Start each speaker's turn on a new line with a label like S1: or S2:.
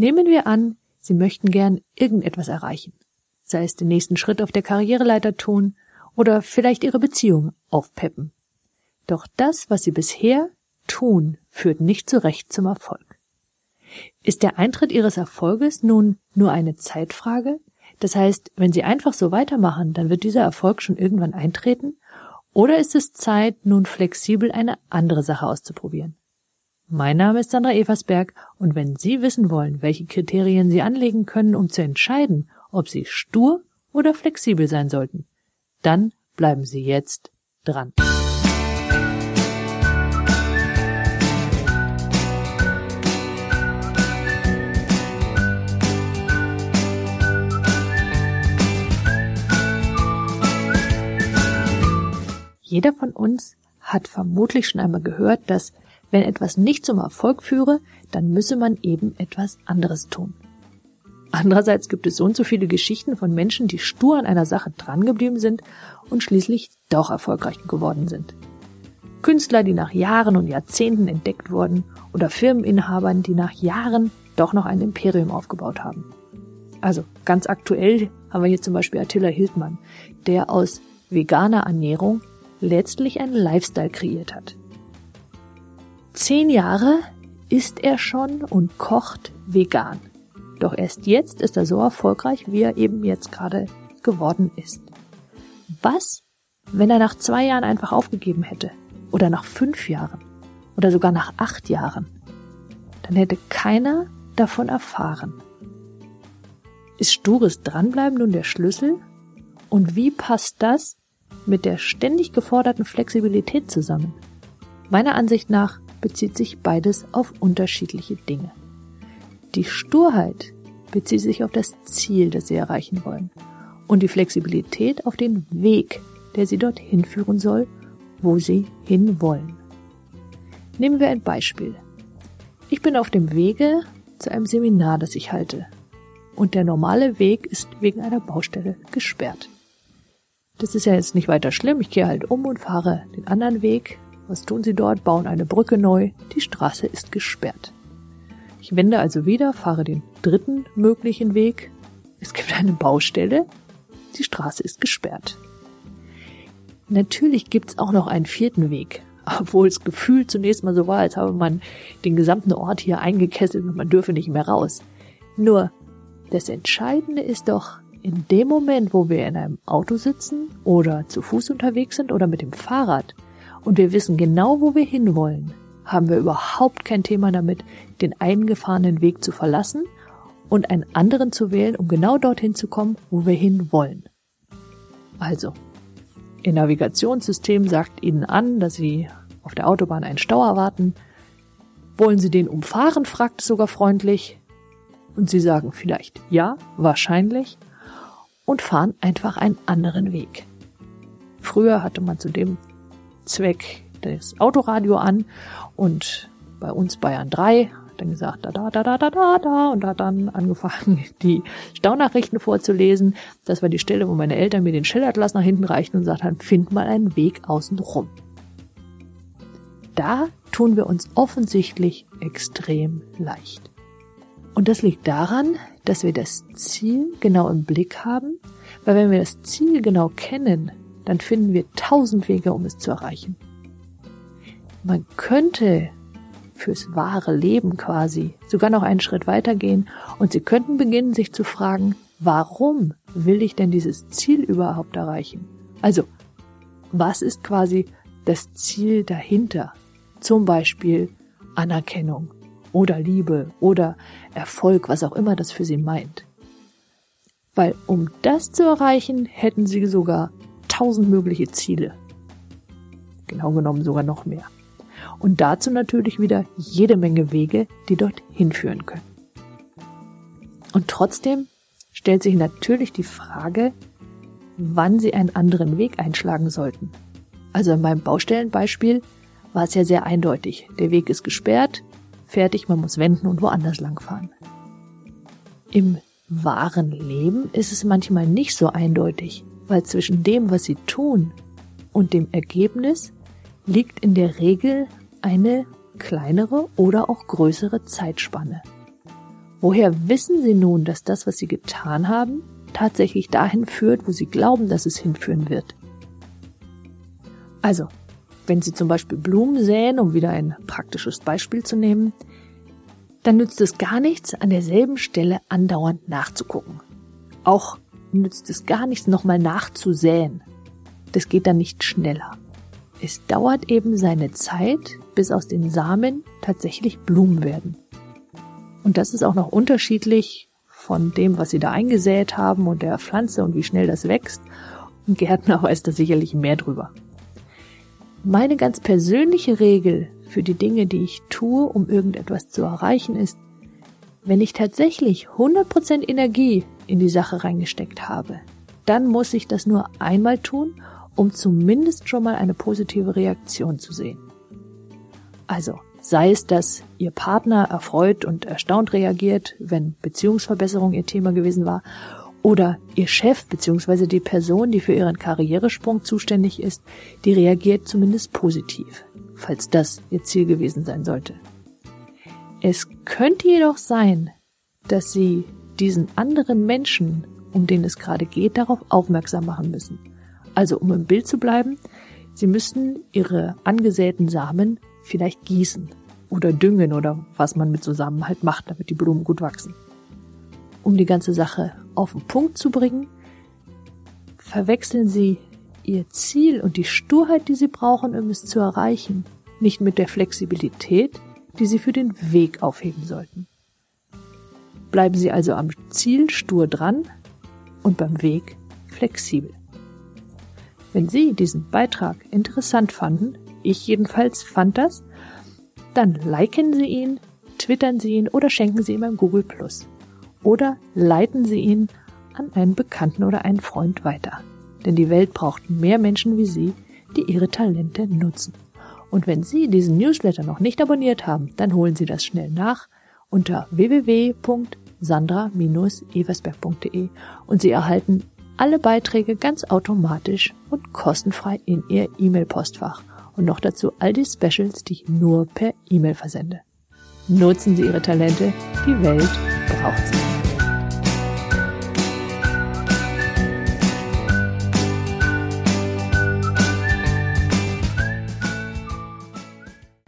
S1: Nehmen wir an, Sie möchten gern irgendetwas erreichen, sei es den nächsten Schritt auf der Karriereleiter tun oder vielleicht Ihre Beziehung aufpeppen. Doch das, was Sie bisher tun, führt nicht zurecht zum Erfolg. Ist der Eintritt Ihres Erfolges nun nur eine Zeitfrage? Das heißt, wenn Sie einfach so weitermachen, dann wird dieser Erfolg schon irgendwann eintreten? Oder ist es Zeit, nun flexibel eine andere Sache auszuprobieren? Mein Name ist Sandra Eversberg und wenn Sie wissen wollen, welche Kriterien Sie anlegen können, um zu entscheiden, ob Sie stur oder flexibel sein sollten, dann bleiben Sie jetzt dran. Jeder von uns hat vermutlich schon einmal gehört, dass wenn etwas nicht zum Erfolg führe, dann müsse man eben etwas anderes tun. Andererseits gibt es so und so viele Geschichten von Menschen, die stur an einer Sache drangeblieben sind und schließlich doch erfolgreich geworden sind. Künstler, die nach Jahren und Jahrzehnten entdeckt wurden oder Firmeninhabern, die nach Jahren doch noch ein Imperium aufgebaut haben. Also ganz aktuell haben wir hier zum Beispiel Attila Hildmann, der aus veganer Ernährung letztlich einen Lifestyle kreiert hat. Zehn Jahre isst er schon und kocht vegan. Doch erst jetzt ist er so erfolgreich, wie er eben jetzt gerade geworden ist. Was, wenn er nach zwei Jahren einfach aufgegeben hätte? Oder nach fünf Jahren? Oder sogar nach acht Jahren? Dann hätte keiner davon erfahren. Ist stures Dranbleiben nun der Schlüssel? Und wie passt das mit der ständig geforderten Flexibilität zusammen? Meiner Ansicht nach bezieht sich beides auf unterschiedliche Dinge. Die Sturheit bezieht sich auf das Ziel, das Sie erreichen wollen, und die Flexibilität auf den Weg, der Sie dorthin führen soll, wo Sie hinwollen. Nehmen wir ein Beispiel. Ich bin auf dem Wege zu einem Seminar, das ich halte, und der normale Weg ist wegen einer Baustelle gesperrt. Das ist ja jetzt nicht weiter schlimm, ich gehe halt um und fahre den anderen Weg, was tun sie dort? Bauen eine Brücke neu. Die Straße ist gesperrt. Ich wende also wieder, fahre den dritten möglichen Weg. Es gibt eine Baustelle. Die Straße ist gesperrt. Natürlich gibt's auch noch einen vierten Weg, obwohl es gefühlt zunächst mal so war, als habe man den gesamten Ort hier eingekesselt und man dürfe nicht mehr raus. Nur, das Entscheidende ist doch, in dem Moment, wo wir in einem Auto sitzen oder zu Fuß unterwegs sind oder mit dem Fahrrad, und wir wissen genau, wo wir hinwollen, haben wir überhaupt kein Thema damit, den eingefahrenen Weg zu verlassen und einen anderen zu wählen, um genau dorthin zu kommen, wo wir hinwollen. Also, Ihr Navigationssystem sagt Ihnen an, dass Sie auf der Autobahn einen Stau erwarten. Wollen Sie den umfahren? fragt es sogar freundlich. Und Sie sagen vielleicht ja, wahrscheinlich und fahren einfach einen anderen Weg. Früher hatte man zu dem Zweck das Autoradio an und bei uns Bayern 3 dann gesagt, da, da, da, da, da, da, und hat dann angefangen, die Staunachrichten vorzulesen. Das war die Stelle, wo meine Eltern mir den Schillatlas nach hinten reichten und sagten, find mal einen Weg außen rum. Da tun wir uns offensichtlich extrem leicht. Und das liegt daran, dass wir das Ziel genau im Blick haben, weil wenn wir das Ziel genau kennen, dann finden wir tausend Wege, um es zu erreichen. Man könnte fürs wahre Leben quasi sogar noch einen Schritt weitergehen und Sie könnten beginnen, sich zu fragen, warum will ich denn dieses Ziel überhaupt erreichen? Also, was ist quasi das Ziel dahinter? Zum Beispiel Anerkennung oder Liebe oder Erfolg, was auch immer das für Sie meint. Weil um das zu erreichen, hätten Sie sogar tausend mögliche Ziele. Genau genommen sogar noch mehr. Und dazu natürlich wieder jede Menge Wege, die dort hinführen können. Und trotzdem stellt sich natürlich die Frage, wann Sie einen anderen Weg einschlagen sollten. Also in meinem Baustellenbeispiel war es ja sehr eindeutig. Der Weg ist gesperrt, fertig, man muss wenden und woanders langfahren. Im wahren Leben ist es manchmal nicht so eindeutig weil zwischen dem, was sie tun und dem Ergebnis liegt in der Regel eine kleinere oder auch größere Zeitspanne. Woher wissen Sie nun, dass das, was Sie getan haben, tatsächlich dahin führt, wo Sie glauben, dass es hinführen wird? Also, wenn Sie zum Beispiel Blumen säen, um wieder ein praktisches Beispiel zu nehmen, dann nützt es gar nichts, an derselben Stelle andauernd nachzugucken. Auch nützt es gar nichts, nochmal nachzusäen. Das geht dann nicht schneller. Es dauert eben seine Zeit, bis aus den Samen tatsächlich Blumen werden. Und das ist auch noch unterschiedlich von dem, was sie da eingesät haben und der Pflanze und wie schnell das wächst. Und Gärtner weiß da sicherlich mehr drüber. Meine ganz persönliche Regel für die Dinge, die ich tue, um irgendetwas zu erreichen, ist, wenn ich tatsächlich 100% Energie in die Sache reingesteckt habe, dann muss ich das nur einmal tun, um zumindest schon mal eine positive Reaktion zu sehen. Also, sei es, dass Ihr Partner erfreut und erstaunt reagiert, wenn Beziehungsverbesserung Ihr Thema gewesen war, oder Ihr Chef bzw. die Person, die für Ihren Karrieresprung zuständig ist, die reagiert zumindest positiv, falls das Ihr Ziel gewesen sein sollte. Es könnte jedoch sein, dass Sie diesen anderen Menschen, um den es gerade geht, darauf aufmerksam machen müssen. Also um im Bild zu bleiben, Sie müssten Ihre angesäten Samen vielleicht gießen oder düngen oder was man mit zusammen halt macht, damit die Blumen gut wachsen. Um die ganze Sache auf den Punkt zu bringen, verwechseln Sie Ihr Ziel und die Sturheit, die Sie brauchen, um es zu erreichen, nicht mit der Flexibilität, die Sie für den Weg aufheben sollten. Bleiben Sie also am Ziel stur dran und beim Weg flexibel. Wenn Sie diesen Beitrag interessant fanden, ich jedenfalls fand das, dann liken Sie ihn, twittern Sie ihn oder schenken Sie ihm ein Google Plus. Oder leiten Sie ihn an einen Bekannten oder einen Freund weiter. Denn die Welt braucht mehr Menschen wie Sie, die ihre Talente nutzen. Und wenn Sie diesen Newsletter noch nicht abonniert haben, dann holen Sie das schnell nach unter www.sandra-eversberg.de und Sie erhalten alle Beiträge ganz automatisch und kostenfrei in Ihr E-Mail-Postfach und noch dazu all die Specials, die ich nur per E-Mail versende. Nutzen Sie Ihre Talente, die Welt braucht sie.